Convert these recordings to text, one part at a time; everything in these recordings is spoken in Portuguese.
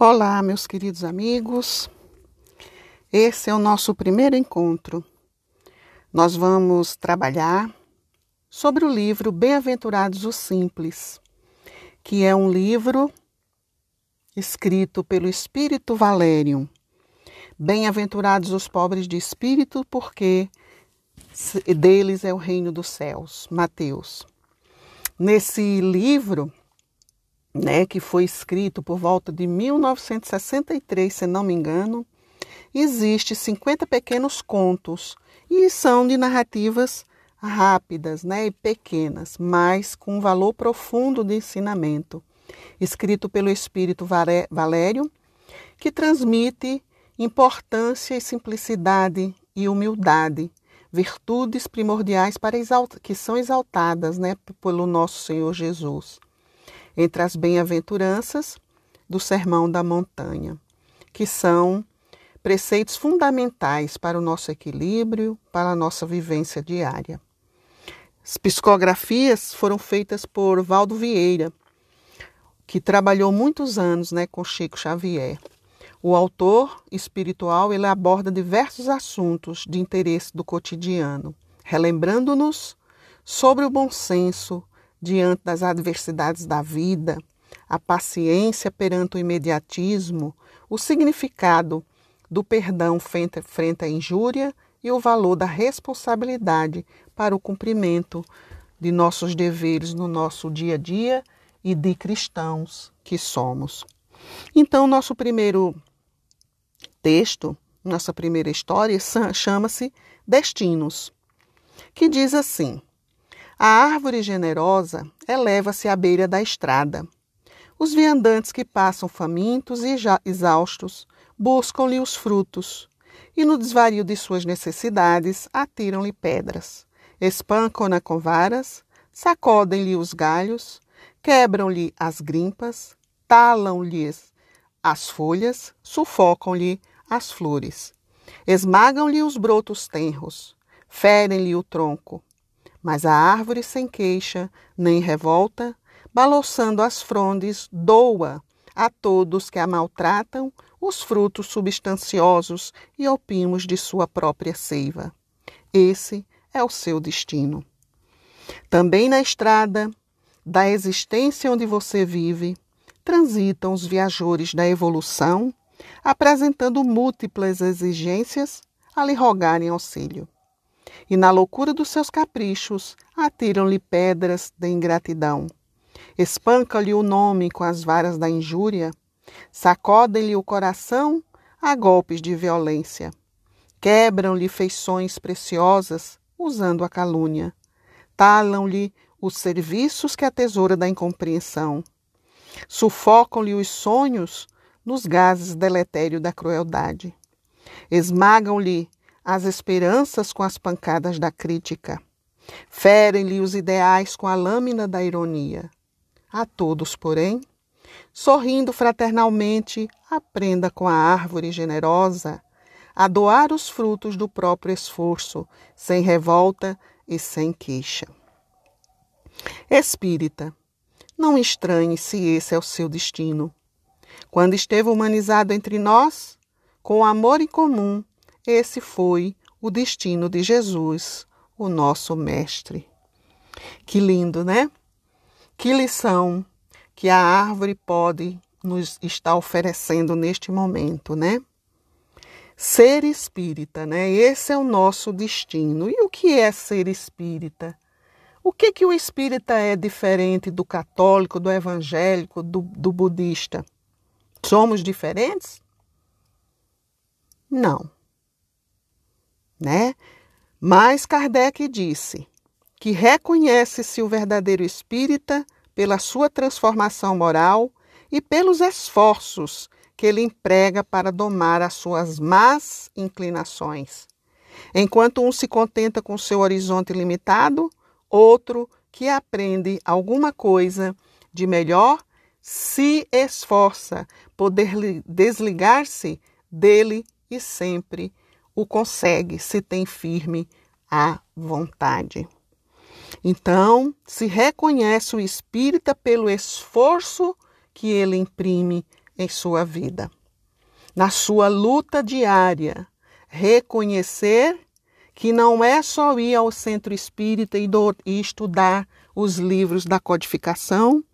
Olá, meus queridos amigos. Esse é o nosso primeiro encontro. Nós vamos trabalhar sobre o livro Bem-aventurados os Simples, que é um livro escrito pelo Espírito Valérium. Bem-aventurados os pobres de espírito, porque deles é o reino dos céus. Mateus. Nesse livro, né, que foi escrito por volta de 1963, se não me engano, existe 50 pequenos contos e são de narrativas rápidas, né, e pequenas, mas com um valor profundo de ensinamento, escrito pelo espírito Valério, que transmite importância e simplicidade e humildade, virtudes primordiais para que são exaltadas, né, pelo nosso Senhor Jesus entre as bem-aventuranças do Sermão da Montanha, que são preceitos fundamentais para o nosso equilíbrio, para a nossa vivência diária. As psicografias foram feitas por Valdo Vieira, que trabalhou muitos anos né, com Chico Xavier. O autor espiritual ele aborda diversos assuntos de interesse do cotidiano, relembrando-nos sobre o bom senso, diante das adversidades da vida, a paciência perante o imediatismo, o significado do perdão frente, à injúria e o valor da responsabilidade para o cumprimento de nossos deveres no nosso dia a dia e de cristãos que somos. Então, nosso primeiro texto, nossa primeira história, chama-se Destinos, que diz assim: a árvore generosa eleva-se à beira da estrada. Os viandantes que passam famintos e exaustos buscam-lhe os frutos, e no desvario de suas necessidades atiram-lhe pedras. Espancam-na com varas, sacodem-lhe os galhos, quebram-lhe as grimpas, talam-lhes as folhas, sufocam-lhe as flores. Esmagam-lhe os brotos tenros, ferem-lhe o tronco, mas a árvore sem queixa, nem revolta, balouçando as frondes, doa a todos que a maltratam os frutos substanciosos e opimos de sua própria seiva. Esse é o seu destino. Também na estrada da existência onde você vive, transitam os viajores da evolução, apresentando múltiplas exigências a lhe rogarem auxílio e na loucura dos seus caprichos atiram-lhe pedras de ingratidão. Espancam-lhe o nome com as varas da injúria, sacodem-lhe o coração a golpes de violência, quebram-lhe feições preciosas usando a calúnia, talam-lhe os serviços que a tesoura da incompreensão, sufocam-lhe os sonhos nos gases deletérios da crueldade, esmagam-lhe as esperanças com as pancadas da crítica. Ferem-lhe os ideais com a lâmina da ironia. A todos, porém, sorrindo fraternalmente, aprenda com a árvore generosa a doar os frutos do próprio esforço, sem revolta e sem queixa. Espírita, não estranhe se esse é o seu destino. Quando esteve humanizado entre nós, com o amor em comum, esse foi o destino de Jesus, o nosso Mestre. Que lindo, né? Que lição que a árvore pode nos estar oferecendo neste momento, né? Ser espírita, né? Esse é o nosso destino. E o que é ser espírita? O que que o espírita é diferente do católico, do evangélico, do, do budista? Somos diferentes? Não né? Mas Kardec disse que reconhece-se o verdadeiro espírita pela sua transformação moral e pelos esforços que ele emprega para domar as suas más inclinações. Enquanto um se contenta com seu horizonte limitado, outro que aprende alguma coisa de melhor se esforça poder desligar-se dele e sempre o consegue se tem firme a vontade. Então, se reconhece o espírita pelo esforço que ele imprime em sua vida, na sua luta diária, reconhecer que não é só ir ao centro espírita e, estudar os livros da codificação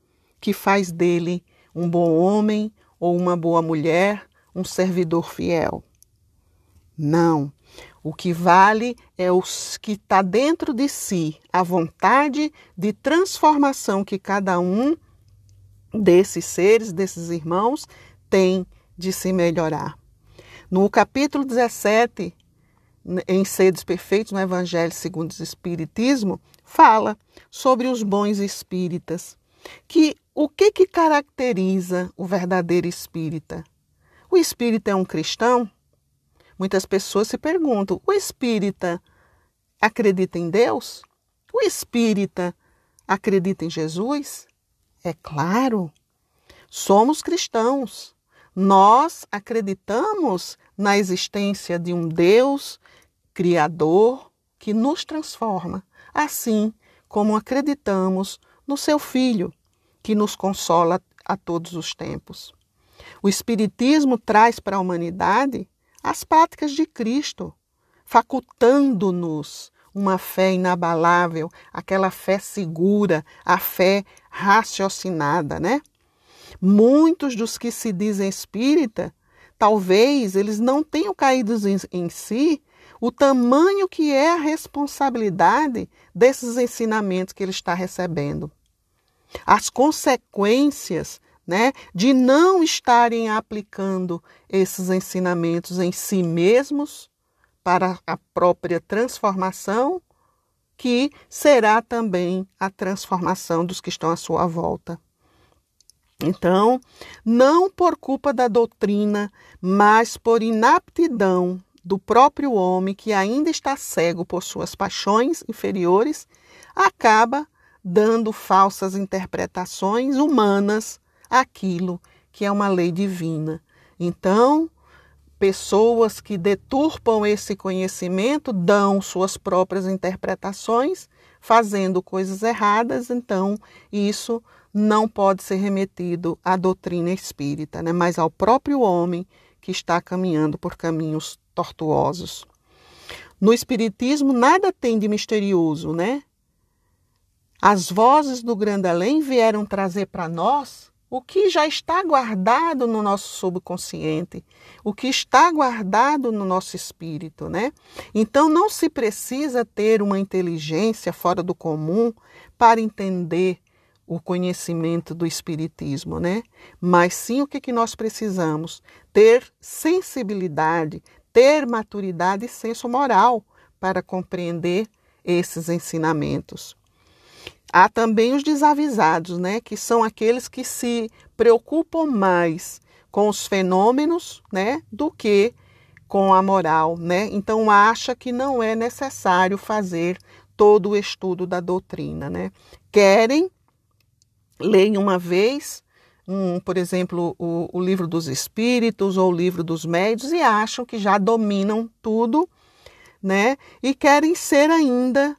que faz dele um bom homem ou uma boa mulher, um servidor fiel. Não. O que vale é o que está dentro de si, a vontade de transformação que cada um desses seres, desses irmãos, tem de se melhorar. No capítulo 17, em Seres Perfeitos, no Evangelho segundo o Espiritismo, fala sobre os bons espíritas, que o que, que caracteriza o verdadeiro espírita? O espírita é um cristão? Muitas pessoas se perguntam: o espírita acredita em Deus? O espírita acredita em Jesus? É claro, somos cristãos. Nós acreditamos na existência de um Deus Criador que nos transforma, assim como acreditamos no seu Filho, que nos consola a todos os tempos. O Espiritismo traz para a humanidade as práticas de Cristo, facultando-nos uma fé inabalável, aquela fé segura, a fé raciocinada, né? Muitos dos que se dizem espírita, talvez eles não tenham caído em, em si o tamanho que é a responsabilidade desses ensinamentos que ele está recebendo. As consequências né, de não estarem aplicando esses ensinamentos em si mesmos para a própria transformação, que será também a transformação dos que estão à sua volta. Então, não por culpa da doutrina, mas por inaptidão do próprio homem que ainda está cego por suas paixões inferiores, acaba dando falsas interpretações humanas àquilo que é uma lei divina. Então, pessoas que deturpam esse conhecimento dão suas próprias interpretações, fazendo coisas erradas, então isso não pode ser remetido à doutrina espírita, né? mas ao próprio homem que está caminhando por caminhos tortuosos. No Espiritismo, nada tem de misterioso, né? As vozes do grande além vieram trazer para nós o que já está guardado no nosso subconsciente, o que está guardado no nosso espírito, né? Então não se precisa ter uma inteligência fora do comum para entender o conhecimento do espiritismo, né? Mas sim o que, que nós precisamos? Ter sensibilidade, ter maturidade e senso moral para compreender esses ensinamentos. Há também os desavisados, né, que são aqueles que se preocupam mais com os fenômenos, né, do que com a moral, né? Então acha que não é necessário fazer todo o estudo da doutrina, né? Querem leem uma vez um, por exemplo, o, o, livro dos espíritos ou o livro dos médios e acham que já dominam tudo, né? E querem ser ainda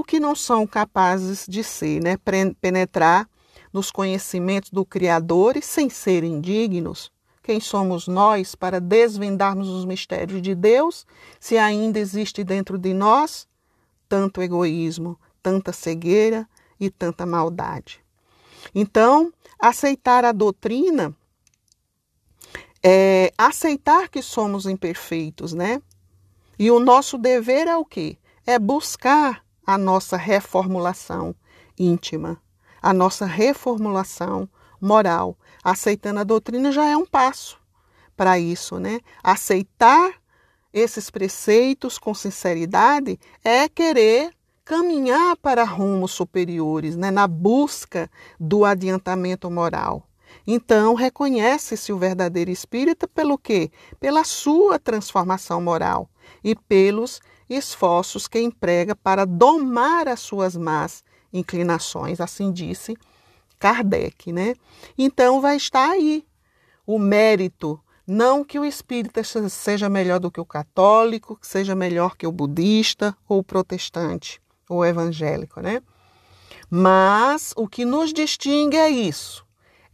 o que não são capazes de ser, né? Penetrar nos conhecimentos do Criador e sem serem dignos. Quem somos nós para desvendarmos os mistérios de Deus, se ainda existe dentro de nós tanto egoísmo, tanta cegueira e tanta maldade? Então, aceitar a doutrina é aceitar que somos imperfeitos, né? E o nosso dever é o quê? É buscar a nossa reformulação íntima, a nossa reformulação moral. Aceitando a doutrina já é um passo para isso, né? Aceitar esses preceitos com sinceridade é querer caminhar para rumos superiores, né, na busca do adiantamento moral. Então, reconhece-se o verdadeiro espírita pelo quê? Pela sua transformação moral e pelos esforços que emprega para domar as suas más inclinações, assim disse Kardec, né? Então vai estar aí o mérito, não que o espírita seja melhor do que o católico, que seja melhor que o budista ou o protestante, ou evangélico, né? Mas o que nos distingue é isso,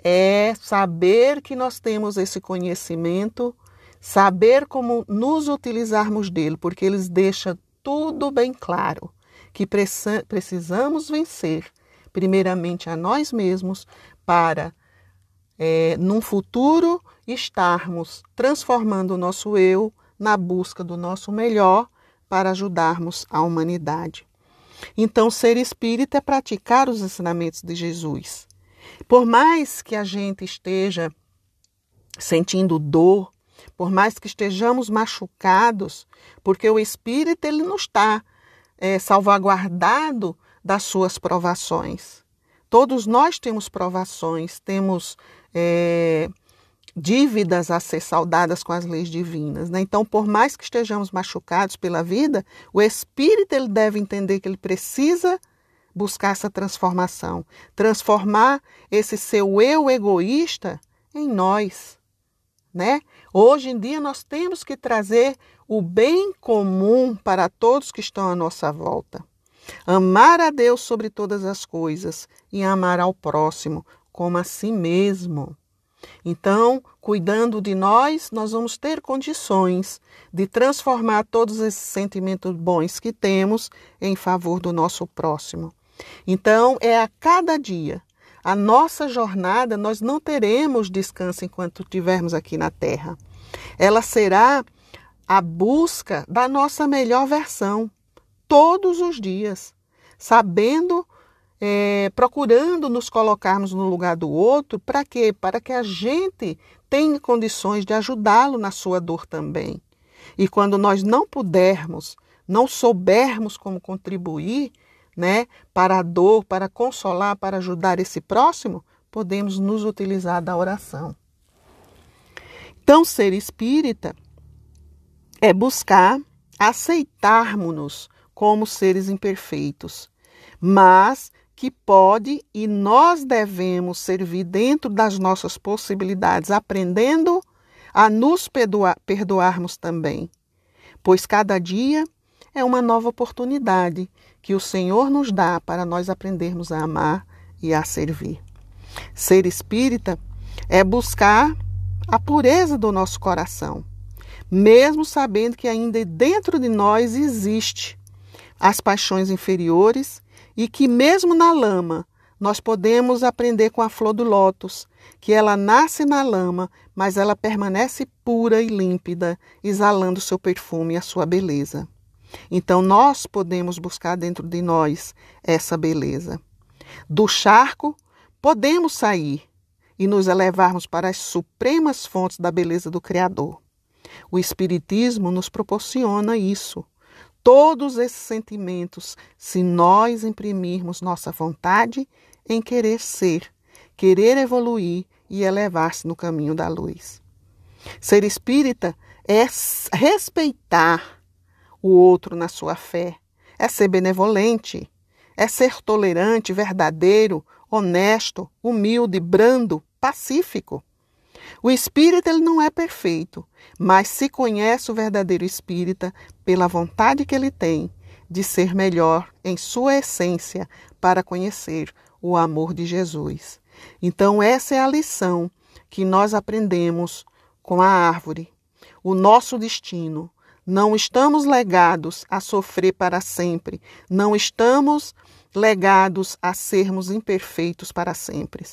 é saber que nós temos esse conhecimento, saber como nos utilizarmos dele, porque eles deixam tudo bem claro que precisamos vencer, primeiramente a nós mesmos, para é, num futuro estarmos transformando o nosso eu na busca do nosso melhor para ajudarmos a humanidade. Então, ser espírita é praticar os ensinamentos de Jesus. Por mais que a gente esteja sentindo dor, por mais que estejamos machucados, porque o espírito ele não está é, salvaguardado das suas provações. Todos nós temos provações, temos é, dívidas a ser saudadas com as leis divinas. Né? Então, por mais que estejamos machucados pela vida, o espírito ele deve entender que ele precisa buscar essa transformação, transformar esse seu eu egoísta em nós, né? Hoje em dia nós temos que trazer o bem comum para todos que estão à nossa volta. Amar a Deus sobre todas as coisas e amar ao próximo como a si mesmo. Então, cuidando de nós, nós vamos ter condições de transformar todos esses sentimentos bons que temos em favor do nosso próximo. Então, é a cada dia. A nossa jornada, nós não teremos descanso enquanto estivermos aqui na Terra. Ela será a busca da nossa melhor versão, todos os dias, sabendo, é, procurando nos colocarmos no lugar do outro, para quê? Para que a gente tenha condições de ajudá-lo na sua dor também. E quando nós não pudermos, não soubermos como contribuir, né, para a dor, para consolar, para ajudar esse próximo, podemos nos utilizar da oração. Então, ser espírita é buscar aceitarmos-nos como seres imperfeitos, mas que pode e nós devemos servir dentro das nossas possibilidades, aprendendo a nos perdoar, perdoarmos também, pois cada dia é uma nova oportunidade que o Senhor nos dá para nós aprendermos a amar e a servir. Ser espírita é buscar a pureza do nosso coração, mesmo sabendo que ainda dentro de nós existe as paixões inferiores e que mesmo na lama nós podemos aprender com a flor do lótus, que ela nasce na lama, mas ela permanece pura e límpida, exalando seu perfume e a sua beleza. Então nós podemos buscar dentro de nós essa beleza. Do charco, podemos sair e nos elevarmos para as supremas fontes da beleza do Criador. O Espiritismo nos proporciona isso. Todos esses sentimentos, se nós imprimirmos nossa vontade em querer ser, querer evoluir e elevar-se no caminho da luz. Ser espírita é respeitar o outro na sua fé, é ser benevolente, é ser tolerante, verdadeiro, honesto, humilde, brando, pacífico. O espírita ele não é perfeito, mas se conhece o verdadeiro espírita pela vontade que ele tem de ser melhor em sua essência para conhecer o amor de Jesus. Então, essa é a lição que nós aprendemos com a árvore. O nosso destino não estamos legados a sofrer para sempre. Não estamos legados a sermos imperfeitos para sempre.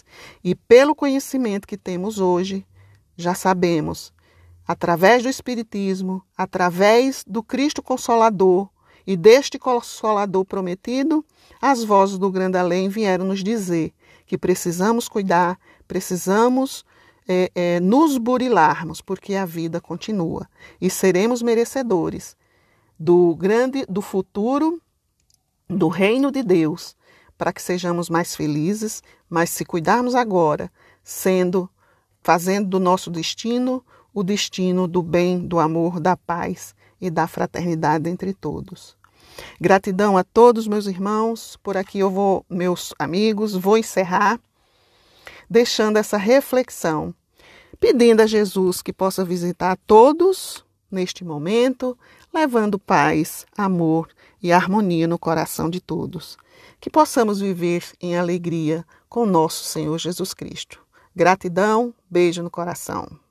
E pelo conhecimento que temos hoje, já sabemos, através do Espiritismo, através do Cristo Consolador e deste Consolador prometido, as vozes do Grande Além vieram nos dizer que precisamos cuidar, precisamos é, é, nos burilarmos, porque a vida continua e seremos merecedores do grande, do futuro, do reino de Deus, para que sejamos mais felizes, mas se cuidarmos agora, sendo, fazendo do nosso destino o destino do bem, do amor, da paz e da fraternidade entre todos. Gratidão a todos meus irmãos. Por aqui eu vou, meus amigos, vou encerrar deixando essa reflexão, pedindo a Jesus que possa visitar todos neste momento, levando paz, amor e harmonia no coração de todos. Que possamos viver em alegria com nosso Senhor Jesus Cristo. Gratidão, beijo no coração.